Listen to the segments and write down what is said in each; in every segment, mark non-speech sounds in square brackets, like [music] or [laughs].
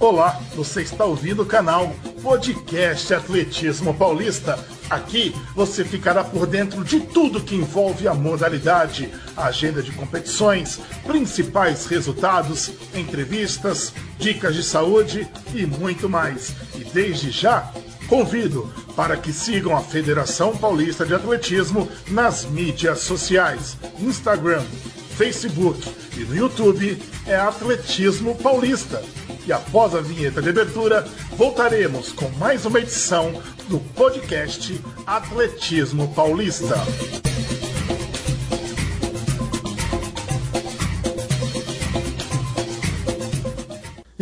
Olá, você está ouvindo o canal Podcast Atletismo Paulista. Aqui você ficará por dentro de tudo que envolve a modalidade, a agenda de competições, principais resultados, entrevistas, dicas de saúde e muito mais. E desde já, convido para que sigam a Federação Paulista de Atletismo nas mídias sociais, Instagram, Facebook e no YouTube é Atletismo Paulista e após a vinheta de abertura, voltaremos com mais uma edição do podcast Atletismo Paulista.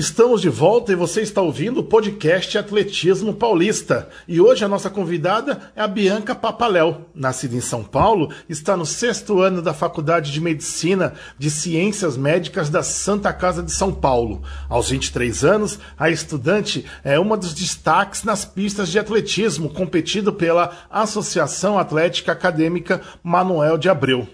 Estamos de volta e você está ouvindo o podcast Atletismo Paulista. E hoje a nossa convidada é a Bianca Papaléu. Nascida em São Paulo, está no sexto ano da Faculdade de Medicina de Ciências Médicas da Santa Casa de São Paulo. Aos 23 anos, a estudante é uma dos destaques nas pistas de atletismo, competido pela Associação Atlética Acadêmica Manuel de Abreu.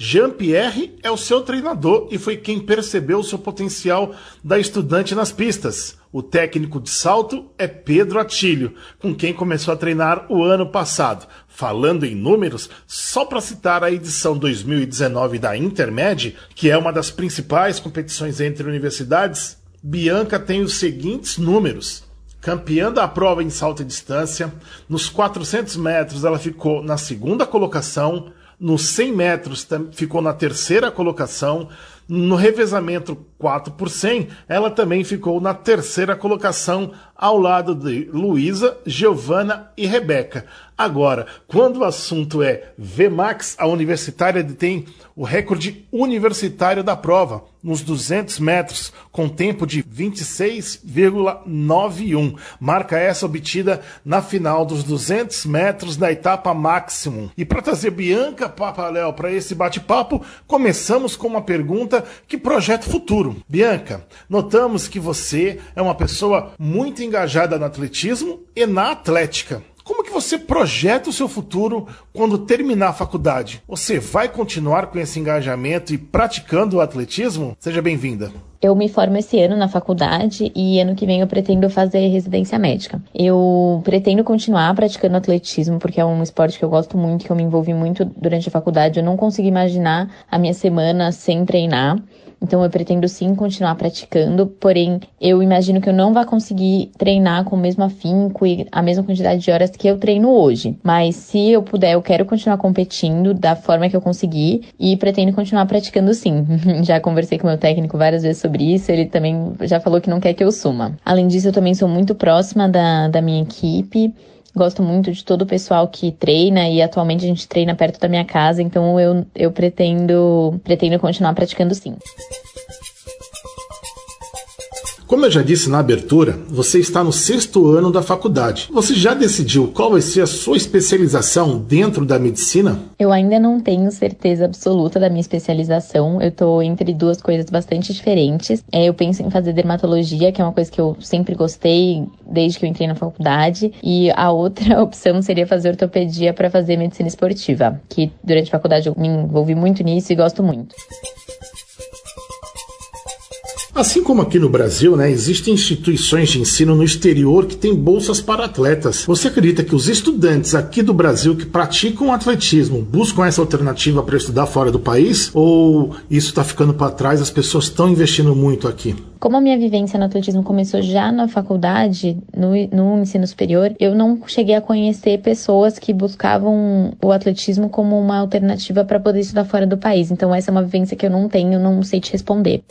Jean-Pierre é o seu treinador e foi quem percebeu o seu potencial da estudante nas pistas. O técnico de salto é Pedro Atílio, com quem começou a treinar o ano passado. Falando em números, só para citar a edição 2019 da Intermed, que é uma das principais competições entre universidades, Bianca tem os seguintes números. Campeã da prova em salto e distância, nos 400 metros ela ficou na segunda colocação, nos 100 metros ficou na terceira colocação. No revezamento 4 por 100, ela também ficou na terceira colocação, ao lado de Luísa, Giovana e Rebeca. Agora, quando o assunto é VMAX, a universitária detém o recorde universitário da prova, nos 200 metros, com tempo de 26,91. Marca essa obtida na final dos 200 metros da etapa Maximum. E para trazer Bianca Papaléu para esse bate-papo, começamos com uma pergunta que projeta futuro. Bianca, notamos que você é uma pessoa muito engajada no atletismo e na atlética. Como que você projeta o seu futuro quando terminar a faculdade? Você vai continuar com esse engajamento e praticando o atletismo? Seja bem-vinda. Eu me formo esse ano na faculdade e ano que vem eu pretendo fazer residência médica. Eu pretendo continuar praticando atletismo porque é um esporte que eu gosto muito, que eu me envolvi muito durante a faculdade. Eu não consigo imaginar a minha semana sem treinar. Então eu pretendo sim continuar praticando, porém eu imagino que eu não vá conseguir treinar com o mesmo afinco e a mesma quantidade de horas que eu treino hoje. Mas se eu puder, eu quero continuar competindo da forma que eu conseguir e pretendo continuar praticando sim. [laughs] já conversei com meu técnico várias vezes sobre isso, ele também já falou que não quer que eu suma. Além disso, eu também sou muito próxima da, da minha equipe. Gosto muito de todo o pessoal que treina e atualmente a gente treina perto da minha casa, então eu, eu pretendo, pretendo continuar praticando sim. Como eu já disse na abertura, você está no sexto ano da faculdade. Você já decidiu qual vai ser a sua especialização dentro da medicina? Eu ainda não tenho certeza absoluta da minha especialização. Eu estou entre duas coisas bastante diferentes. É, eu penso em fazer dermatologia, que é uma coisa que eu sempre gostei desde que eu entrei na faculdade. E a outra [laughs] opção seria fazer ortopedia para fazer medicina esportiva, que durante a faculdade eu me envolvi muito nisso e gosto muito. Assim como aqui no Brasil, né, existem instituições de ensino no exterior que têm bolsas para atletas. Você acredita que os estudantes aqui do Brasil que praticam atletismo buscam essa alternativa para estudar fora do país? Ou isso está ficando para trás? As pessoas estão investindo muito aqui? Como a minha vivência no atletismo começou já na faculdade, no, no ensino superior, eu não cheguei a conhecer pessoas que buscavam o atletismo como uma alternativa para poder estudar fora do país. Então, essa é uma vivência que eu não tenho, não sei te responder.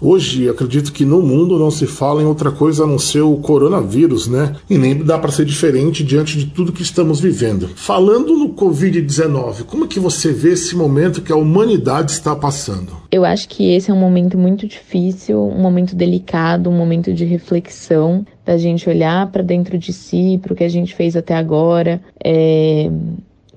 Hoje, acredito que no mundo não se fala em outra coisa a não ser o coronavírus, né? E nem dá para ser diferente diante de tudo que estamos vivendo. Falando no Covid-19, como é que você vê esse momento que a humanidade está passando? Eu acho que esse é um momento muito difícil, um momento delicado, um momento de reflexão, da gente olhar para dentro de si, para o que a gente fez até agora, é,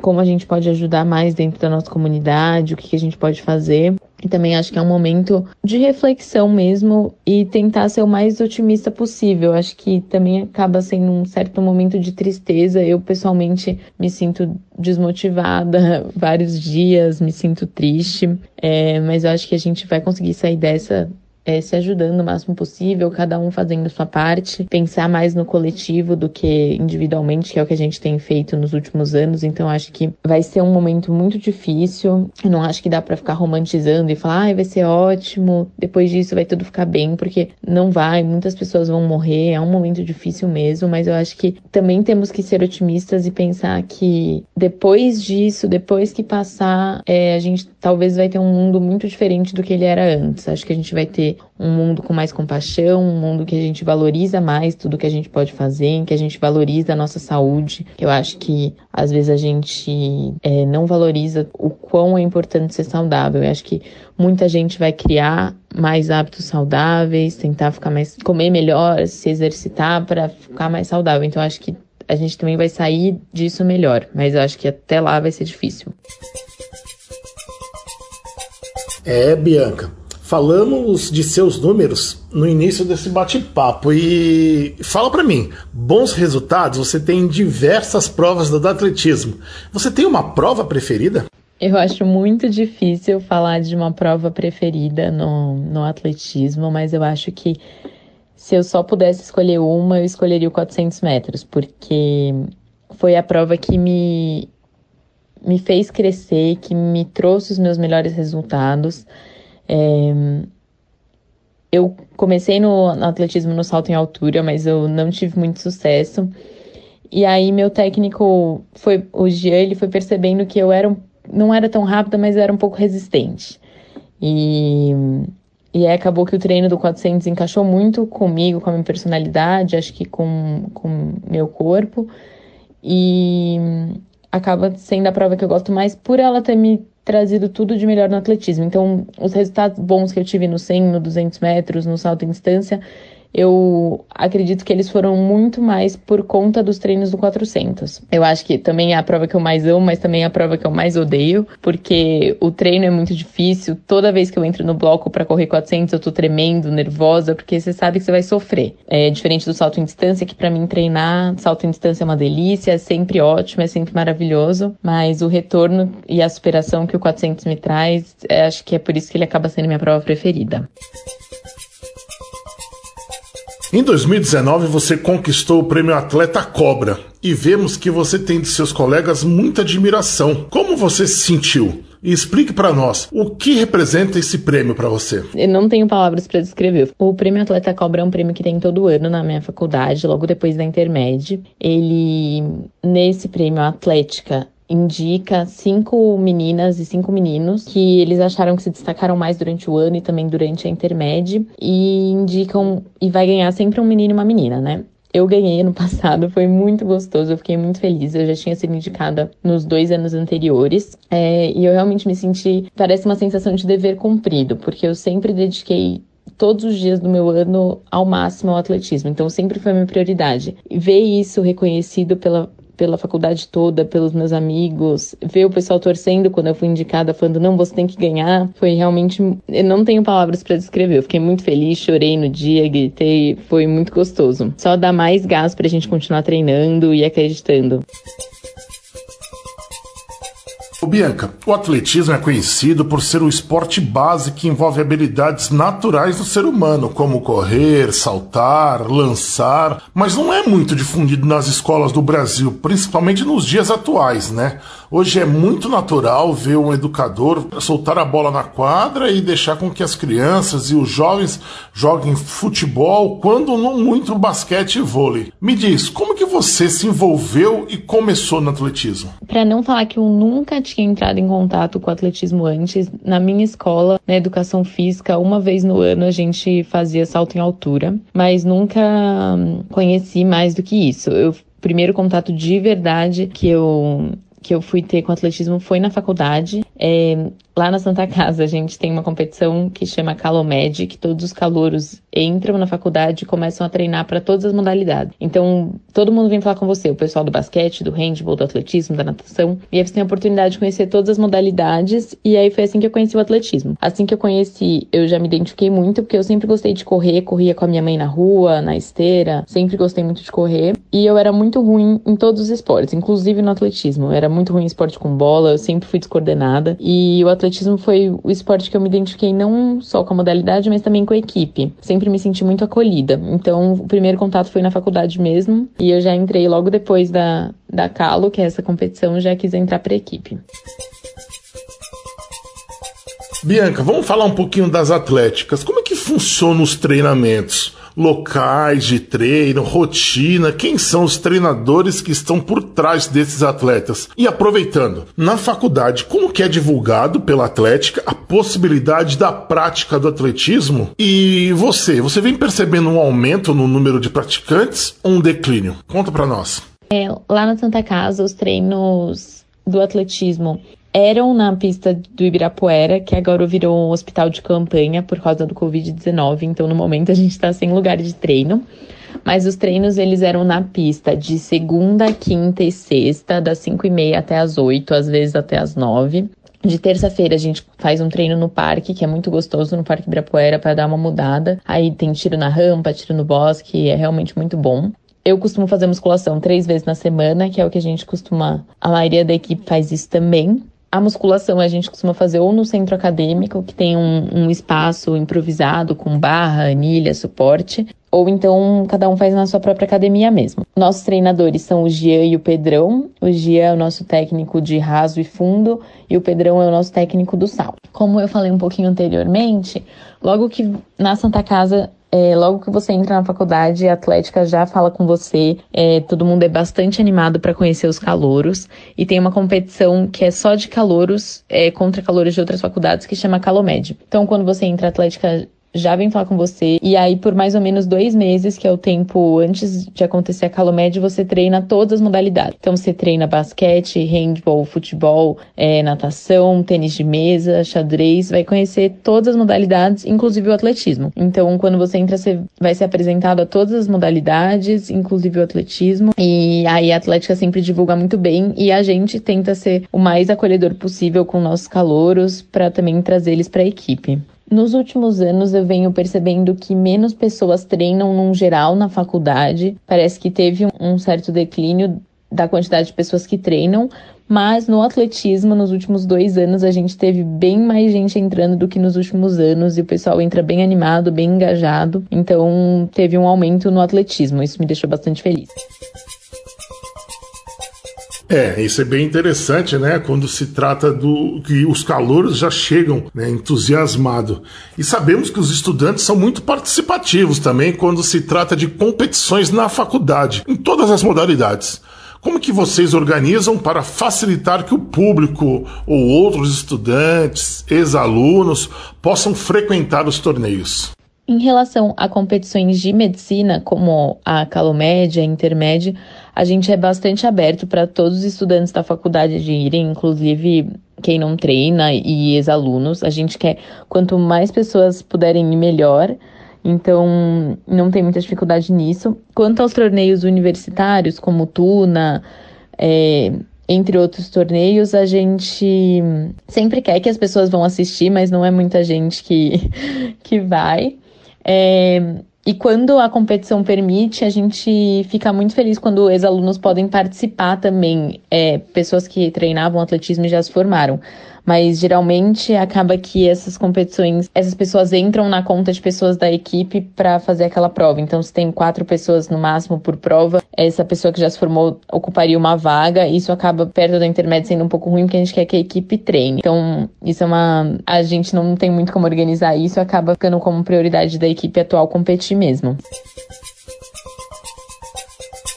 como a gente pode ajudar mais dentro da nossa comunidade, o que, que a gente pode fazer. E também acho que é um momento de reflexão mesmo e tentar ser o mais otimista possível. Acho que também acaba sendo um certo momento de tristeza. Eu pessoalmente me sinto desmotivada [laughs] vários dias, me sinto triste. É, mas eu acho que a gente vai conseguir sair dessa é, se ajudando o máximo possível, cada um fazendo sua parte, pensar mais no coletivo do que individualmente, que é o que a gente tem feito nos últimos anos. Então, acho que vai ser um momento muito difícil. Eu não acho que dá para ficar romantizando e falar, ah, vai ser ótimo, depois disso vai tudo ficar bem, porque não vai, muitas pessoas vão morrer, é um momento difícil mesmo, mas eu acho que também temos que ser otimistas e pensar que depois disso, depois que passar, é, a gente talvez vai ter um mundo muito diferente do que ele era antes. Acho que a gente vai ter um mundo com mais compaixão, um mundo que a gente valoriza mais tudo que a gente pode fazer, que a gente valoriza a nossa saúde. Eu acho que às vezes a gente é, não valoriza o quão é importante ser saudável. Eu acho que muita gente vai criar mais hábitos saudáveis, tentar ficar mais, comer melhor, se exercitar para ficar mais saudável. Então acho que a gente também vai sair disso melhor, mas eu acho que até lá vai ser difícil. É, Bianca. Falamos de seus números no início desse bate-papo e fala para mim, bons resultados você tem em diversas provas do atletismo. Você tem uma prova preferida? Eu acho muito difícil falar de uma prova preferida no, no atletismo, mas eu acho que se eu só pudesse escolher uma, eu escolheria o 400 metros, porque foi a prova que me, me fez crescer, que me trouxe os meus melhores resultados. É, eu comecei no, no, atletismo no salto em altura, mas eu não tive muito sucesso. E aí meu técnico foi o Jean, ele foi percebendo que eu era não era tão rápida, mas era um pouco resistente. E e aí acabou que o treino do 400 encaixou muito comigo, com a minha personalidade, acho que com com meu corpo. E acaba sendo a prova que eu gosto mais por ela ter me trazido tudo de melhor no atletismo. Então, os resultados bons que eu tive no 100, no 200 metros, no salto em distância, eu acredito que eles foram muito mais por conta dos treinos do 400. Eu acho que também é a prova que eu mais amo, mas também é a prova que eu mais odeio, porque o treino é muito difícil. Toda vez que eu entro no bloco para correr 400, eu tô tremendo, nervosa, porque você sabe que você vai sofrer. É diferente do salto em distância, que para mim treinar salto em distância é uma delícia, é sempre ótimo, é sempre maravilhoso, mas o retorno e a superação que o 400 me traz, é, acho que é por isso que ele acaba sendo minha prova preferida. Em 2019, você conquistou o prêmio Atleta Cobra e vemos que você tem de seus colegas muita admiração. Como você se sentiu? E explique para nós o que representa esse prêmio para você. Eu não tenho palavras para descrever. O prêmio Atleta Cobra é um prêmio que tem todo ano na minha faculdade, logo depois da intermédio. Ele, nesse prêmio Atlética, indica cinco meninas e cinco meninos que eles acharam que se destacaram mais durante o ano e também durante a intermédia e indicam e vai ganhar sempre um menino e uma menina, né? Eu ganhei ano [laughs] passado, foi muito gostoso, eu fiquei muito feliz. Eu já tinha sido indicada nos dois anos anteriores é, e eu realmente me senti, parece uma sensação de dever cumprido, porque eu sempre dediquei todos os dias do meu ano ao máximo ao atletismo. Então sempre foi minha prioridade. E ver isso reconhecido pela, pela faculdade toda, pelos meus amigos, ver o pessoal torcendo quando eu fui indicada, falando, não, você tem que ganhar, foi realmente. Eu não tenho palavras para descrever. Eu fiquei muito feliz, chorei no dia, gritei, foi muito gostoso. Só dá mais gás pra gente continuar treinando e acreditando. O Bianca, o atletismo é conhecido por ser o esporte base que envolve habilidades naturais do ser humano, como correr, saltar, lançar, mas não é muito difundido nas escolas do Brasil, principalmente nos dias atuais, né? Hoje é muito natural ver um educador soltar a bola na quadra e deixar com que as crianças e os jovens joguem futebol, quando não muito basquete e vôlei. Me diz, como que você se envolveu e começou no atletismo? Para não falar que eu nunca tinha entrado em contato com o atletismo antes, na minha escola, na educação física, uma vez no ano a gente fazia salto em altura, mas nunca conheci mais do que isso. Eu primeiro contato de verdade que eu que eu fui ter com atletismo foi na faculdade. É, lá na Santa Casa, a gente tem uma competição que chama Calomed, que todos os calouros entram na faculdade e começam a treinar para todas as modalidades. Então, todo mundo vem falar com você, o pessoal do basquete, do handball, do atletismo, da natação, e aí você tem a oportunidade de conhecer todas as modalidades, e aí foi assim que eu conheci o atletismo. Assim que eu conheci, eu já me identifiquei muito, porque eu sempre gostei de correr, corria com a minha mãe na rua, na esteira, sempre gostei muito de correr, e eu era muito ruim em todos os esportes, inclusive no atletismo. Eu era muito ruim em esporte com bola, eu sempre fui descoordenada. E o atletismo foi o esporte que eu me identifiquei não só com a modalidade, mas também com a equipe. Sempre me senti muito acolhida. Então, o primeiro contato foi na faculdade mesmo, e eu já entrei logo depois da, da Calo, que é essa competição, já quis entrar para equipe. Bianca, vamos falar um pouquinho das atléticas. Como é que funcionam os treinamentos? Locais de treino, rotina, quem são os treinadores que estão por trás desses atletas? E aproveitando, na faculdade, como que é divulgado pela Atlética a possibilidade da prática do atletismo? E você, você vem percebendo um aumento no número de praticantes ou um declínio? Conta para nós. É, lá na Santa Casa, os treinos do atletismo eram na pista do Ibirapuera, que agora virou um hospital de campanha por causa do Covid-19. Então, no momento, a gente está sem lugar de treino. Mas os treinos, eles eram na pista de segunda, quinta e sexta, das 5 e meia até as 8, às vezes até as 9. De terça-feira a gente faz um treino no parque, que é muito gostoso, no Parque Ibirapuera, para dar uma mudada. Aí tem tiro na rampa, tiro no bosque, é realmente muito bom. Eu costumo fazer musculação três vezes na semana, que é o que a gente costuma. A maioria da equipe faz isso também. A musculação a gente costuma fazer ou no centro acadêmico, que tem um, um espaço improvisado com barra, anilha, suporte, ou então cada um faz na sua própria academia mesmo. Nossos treinadores são o Gian e o Pedrão. O Gian é o nosso técnico de raso e fundo e o Pedrão é o nosso técnico do sal. Como eu falei um pouquinho anteriormente, logo que na Santa Casa é, logo que você entra na faculdade, a Atlética já fala com você. É, todo mundo é bastante animado para conhecer os calouros. E tem uma competição que é só de calouros é, contra calouros de outras faculdades que chama Calomed. Então, quando você entra, a Atlética já vem falar com você. E aí, por mais ou menos dois meses, que é o tempo antes de acontecer a Calomed, você treina todas as modalidades. Então, você treina basquete, handball, futebol, é, natação, tênis de mesa, xadrez, vai conhecer todas as modalidades, inclusive o atletismo. Então, quando você entra, você vai ser apresentado a todas as modalidades, inclusive o atletismo. E aí, a Atlética sempre divulga muito bem e a gente tenta ser o mais acolhedor possível com nossos calouros para também trazer eles para a equipe. Nos últimos anos eu venho percebendo que menos pessoas treinam num geral na faculdade. Parece que teve um certo declínio da quantidade de pessoas que treinam, mas no atletismo, nos últimos dois anos, a gente teve bem mais gente entrando do que nos últimos anos e o pessoal entra bem animado, bem engajado. Então, teve um aumento no atletismo. Isso me deixou bastante feliz. É, isso é bem interessante, né? Quando se trata do que os calouros já chegam né, entusiasmados. E sabemos que os estudantes são muito participativos também quando se trata de competições na faculdade, em todas as modalidades. Como que vocês organizam para facilitar que o público ou outros estudantes, ex-alunos, possam frequentar os torneios? Em relação a competições de medicina, como a Calomédia, a Intermédia, a gente é bastante aberto para todos os estudantes da faculdade de irem, inclusive quem não treina e ex-alunos. A gente quer quanto mais pessoas puderem ir, melhor. Então, não tem muita dificuldade nisso. Quanto aos torneios universitários, como Tuna, é, entre outros torneios, a gente sempre quer que as pessoas vão assistir, mas não é muita gente que, [laughs] que vai. É, e quando a competição permite, a gente fica muito feliz quando ex-alunos podem participar também, é, pessoas que treinavam atletismo e já se formaram mas geralmente acaba que essas competições, essas pessoas entram na conta de pessoas da equipe para fazer aquela prova. Então, se tem quatro pessoas no máximo por prova, essa pessoa que já se formou ocuparia uma vaga. Isso acaba perto da intermédia sendo um pouco ruim, porque a gente quer que a equipe treine. Então, isso é uma. A gente não tem muito como organizar isso, acaba ficando como prioridade da equipe atual competir mesmo.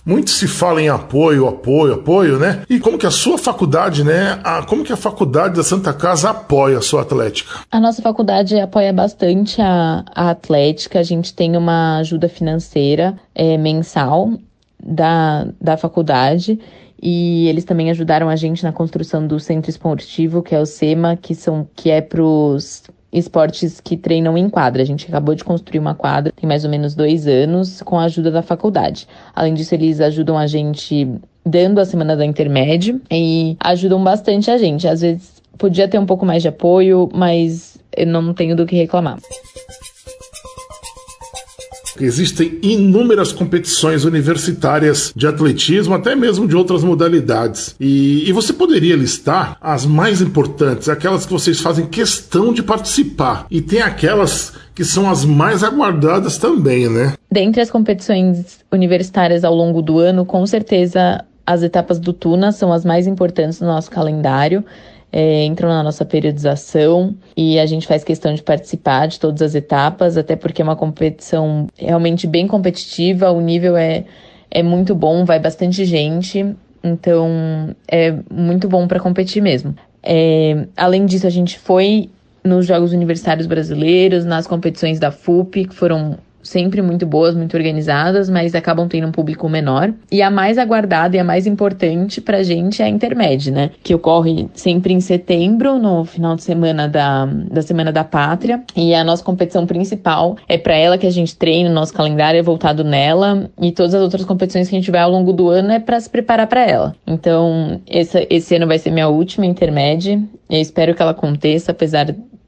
Muito se fala em apoio, apoio, apoio, né? E como que a sua faculdade, né? A, como que a faculdade da Santa Casa apoia a sua atlética? A nossa faculdade apoia bastante a, a atlética. A gente tem uma ajuda financeira é, mensal da, da faculdade e eles também ajudaram a gente na construção do centro esportivo, que é o SEMA, que são que é para os esportes que treinam em quadra. A gente acabou de construir uma quadra, tem mais ou menos dois anos, com a ajuda da faculdade. Além disso, eles ajudam a gente dando a semana da intermédio e ajudam bastante a gente. Às vezes podia ter um pouco mais de apoio, mas eu não tenho do que reclamar. Existem inúmeras competições universitárias de atletismo, até mesmo de outras modalidades. E, e você poderia listar as mais importantes, aquelas que vocês fazem questão de participar. E tem aquelas que são as mais aguardadas também, né? Dentre as competições universitárias ao longo do ano, com certeza as etapas do Tuna são as mais importantes no nosso calendário. É, entram na nossa periodização e a gente faz questão de participar de todas as etapas, até porque é uma competição realmente bem competitiva, o nível é, é muito bom, vai bastante gente, então é muito bom para competir mesmo. É, além disso, a gente foi nos Jogos Universitários Brasileiros, nas competições da FUP, que foram sempre muito boas, muito organizadas, mas acabam tendo um público menor. E a mais aguardada e a mais importante pra gente é a Intermed, né? Que ocorre sempre em setembro, no final de semana da, da Semana da Pátria. E a nossa competição principal é para ela que a gente treina, o nosso calendário é voltado nela. E todas as outras competições que a gente vai ao longo do ano é para se preparar para ela. Então, esse, esse ano vai ser minha última Intermed. Eu espero que ela aconteça, apesar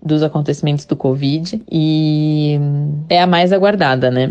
dos acontecimentos do Covid e é a mais aguardada, né?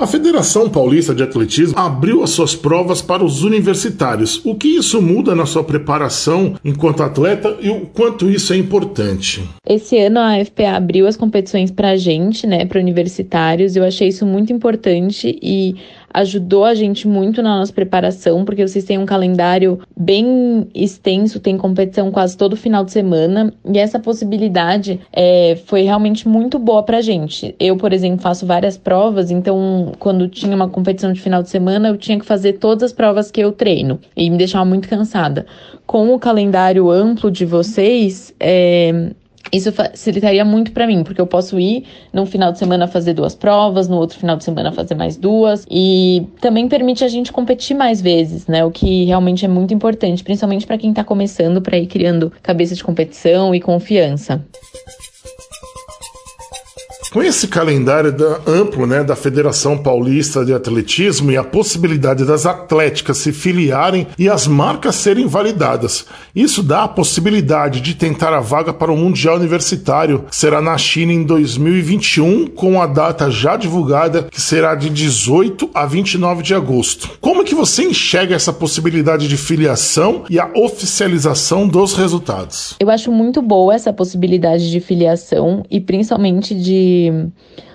A Federação Paulista de Atletismo abriu as suas provas para os universitários. O que isso muda na sua preparação enquanto atleta e o quanto isso é importante? Esse ano a FPA abriu as competições para a gente, né, para universitários. Eu achei isso muito importante e ajudou a gente muito na nossa preparação, porque vocês têm um calendário bem extenso, tem competição quase todo final de semana, e essa possibilidade é, foi realmente muito boa pra gente. Eu, por exemplo, faço várias provas, então quando tinha uma competição de final de semana, eu tinha que fazer todas as provas que eu treino, e me deixava muito cansada. Com o calendário amplo de vocês, é, isso facilitaria muito para mim, porque eu posso ir num final de semana fazer duas provas, no outro final de semana fazer mais duas, e também permite a gente competir mais vezes, né? O que realmente é muito importante, principalmente para quem está começando, para ir criando cabeça de competição e confiança. Com esse calendário da, amplo né, da Federação Paulista de Atletismo e a possibilidade das atléticas se filiarem e as marcas serem validadas, isso dá a possibilidade de tentar a vaga para o Mundial Universitário, que será na China em 2021, com a data já divulgada, que será de 18 a 29 de agosto. Como é que você enxerga essa possibilidade de filiação e a oficialização dos resultados? Eu acho muito boa essa possibilidade de filiação e principalmente de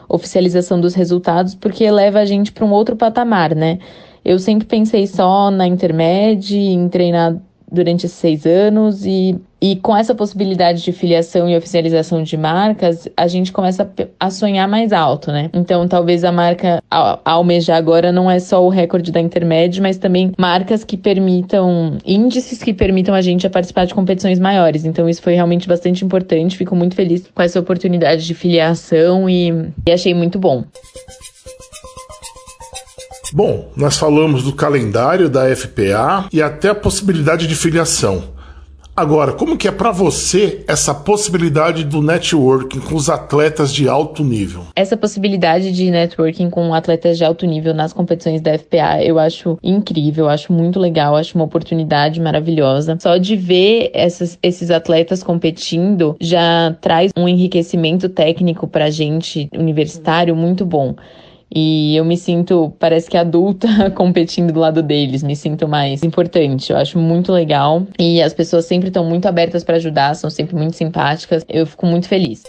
oficialização dos resultados, porque leva a gente para um outro patamar, né? Eu sempre pensei só na intermédia, em treinar durante esses seis anos e, e com essa possibilidade de filiação e oficialização de marcas, a gente começa a sonhar mais alto, né? Então, talvez a marca almejar agora não é só o recorde da intermédia, mas também marcas que permitam, índices que permitam a gente a participar de competições maiores. Então, isso foi realmente bastante importante. Fico muito feliz com essa oportunidade de filiação e, e achei muito bom. Bom, nós falamos do calendário da FPA e até a possibilidade de filiação. Agora, como que é para você essa possibilidade do networking com os atletas de alto nível? Essa possibilidade de networking com atletas de alto nível nas competições da FPA, eu acho incrível, acho muito legal, acho uma oportunidade maravilhosa. Só de ver essas, esses atletas competindo já traz um enriquecimento técnico pra gente universitário muito bom. E eu me sinto, parece que adulta, [laughs] competindo do lado deles. Me sinto mais importante. Eu acho muito legal. E as pessoas sempre estão muito abertas para ajudar, são sempre muito simpáticas. Eu fico muito feliz.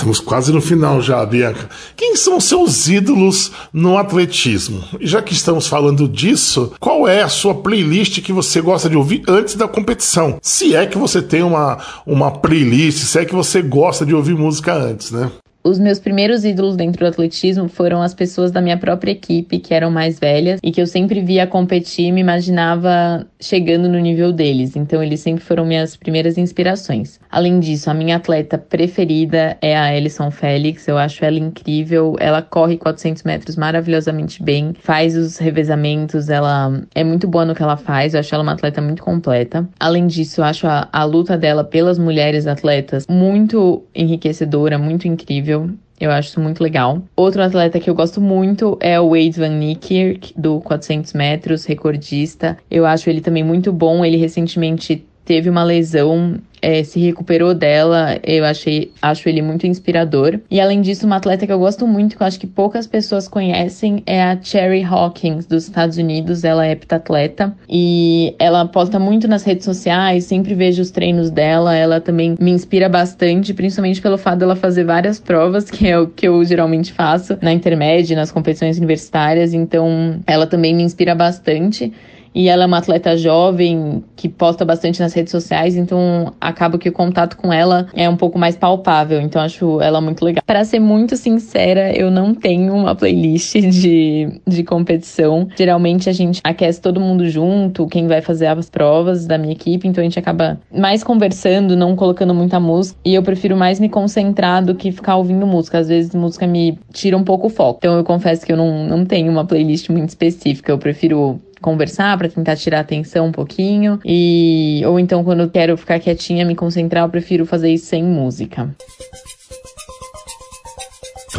Estamos quase no final já, Bianca. Quem são seus ídolos no atletismo? E já que estamos falando disso, qual é a sua playlist que você gosta de ouvir antes da competição? Se é que você tem uma, uma playlist, se é que você gosta de ouvir música antes, né? Os meus primeiros ídolos dentro do atletismo foram as pessoas da minha própria equipe, que eram mais velhas e que eu sempre via competir me imaginava chegando no nível deles. Então, eles sempre foram minhas primeiras inspirações. Além disso, a minha atleta preferida é a Alison Félix. Eu acho ela incrível. Ela corre 400 metros maravilhosamente bem, faz os revezamentos, ela é muito boa no que ela faz. Eu acho ela uma atleta muito completa. Além disso, eu acho a, a luta dela pelas mulheres atletas muito enriquecedora, muito incrível incrível. Eu acho isso muito legal. Outro atleta que eu gosto muito é o Wade Van Niekerk, do 400 metros, recordista. Eu acho ele também muito bom. Ele recentemente teve uma lesão é, se recuperou dela. Eu achei, acho ele muito inspirador. E além disso, uma atleta que eu gosto muito, que eu acho que poucas pessoas conhecem, é a Cherry Hawkins, dos Estados Unidos. Ela é heptatleta e ela posta muito nas redes sociais, sempre vejo os treinos dela. Ela também me inspira bastante, principalmente pelo fato dela fazer várias provas, que é o que eu geralmente faço na intermédia, nas competições universitárias. Então, ela também me inspira bastante e ela é uma atleta jovem que posta bastante nas redes sociais, então acaba que o contato com ela é um pouco mais palpável, então acho ela muito legal. Para ser muito sincera, eu não tenho uma playlist [laughs] de, de competição. Geralmente a gente aquece todo mundo junto, quem vai fazer as provas da minha equipe, então a gente acaba mais conversando, não colocando muita música, e eu prefiro mais me concentrar do que ficar ouvindo música. Às vezes música me tira um pouco o foco. Então eu confesso que eu não, não tenho uma playlist muito específica, eu prefiro conversar para tentar tirar atenção um pouquinho e ou então quando eu quero ficar quietinha, me concentrar, eu prefiro fazer isso sem música.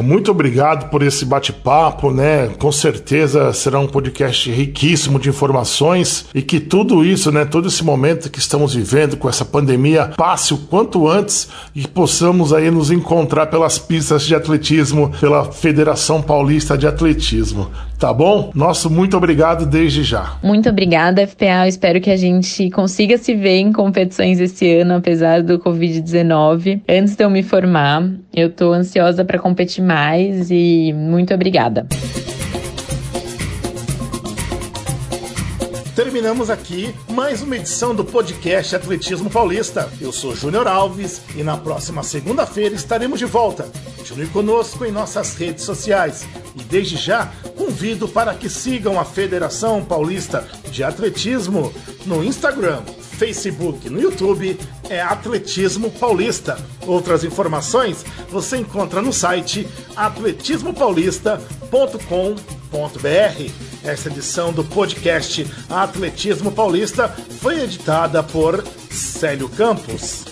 Muito obrigado por esse bate-papo, né? Com certeza será um podcast riquíssimo de informações e que tudo isso, né, todo esse momento que estamos vivendo com essa pandemia passe o quanto antes e possamos aí nos encontrar pelas pistas de atletismo pela Federação Paulista de Atletismo. Tá bom? Nosso muito obrigado desde já. Muito obrigada, FPA. Eu espero que a gente consiga se ver em competições esse ano, apesar do Covid-19. Antes de eu me formar, eu tô ansiosa para competir mais e muito obrigada. Terminamos aqui mais uma edição do podcast Atletismo Paulista. Eu sou Júnior Alves e na próxima segunda-feira estaremos de volta. Continue conosco em nossas redes sociais e desde já convido para que sigam a Federação Paulista de Atletismo no Instagram, Facebook, no YouTube é Atletismo Paulista. Outras informações você encontra no site atletismopaulista.com.br. Essa edição do podcast Atletismo Paulista foi editada por Célio Campos.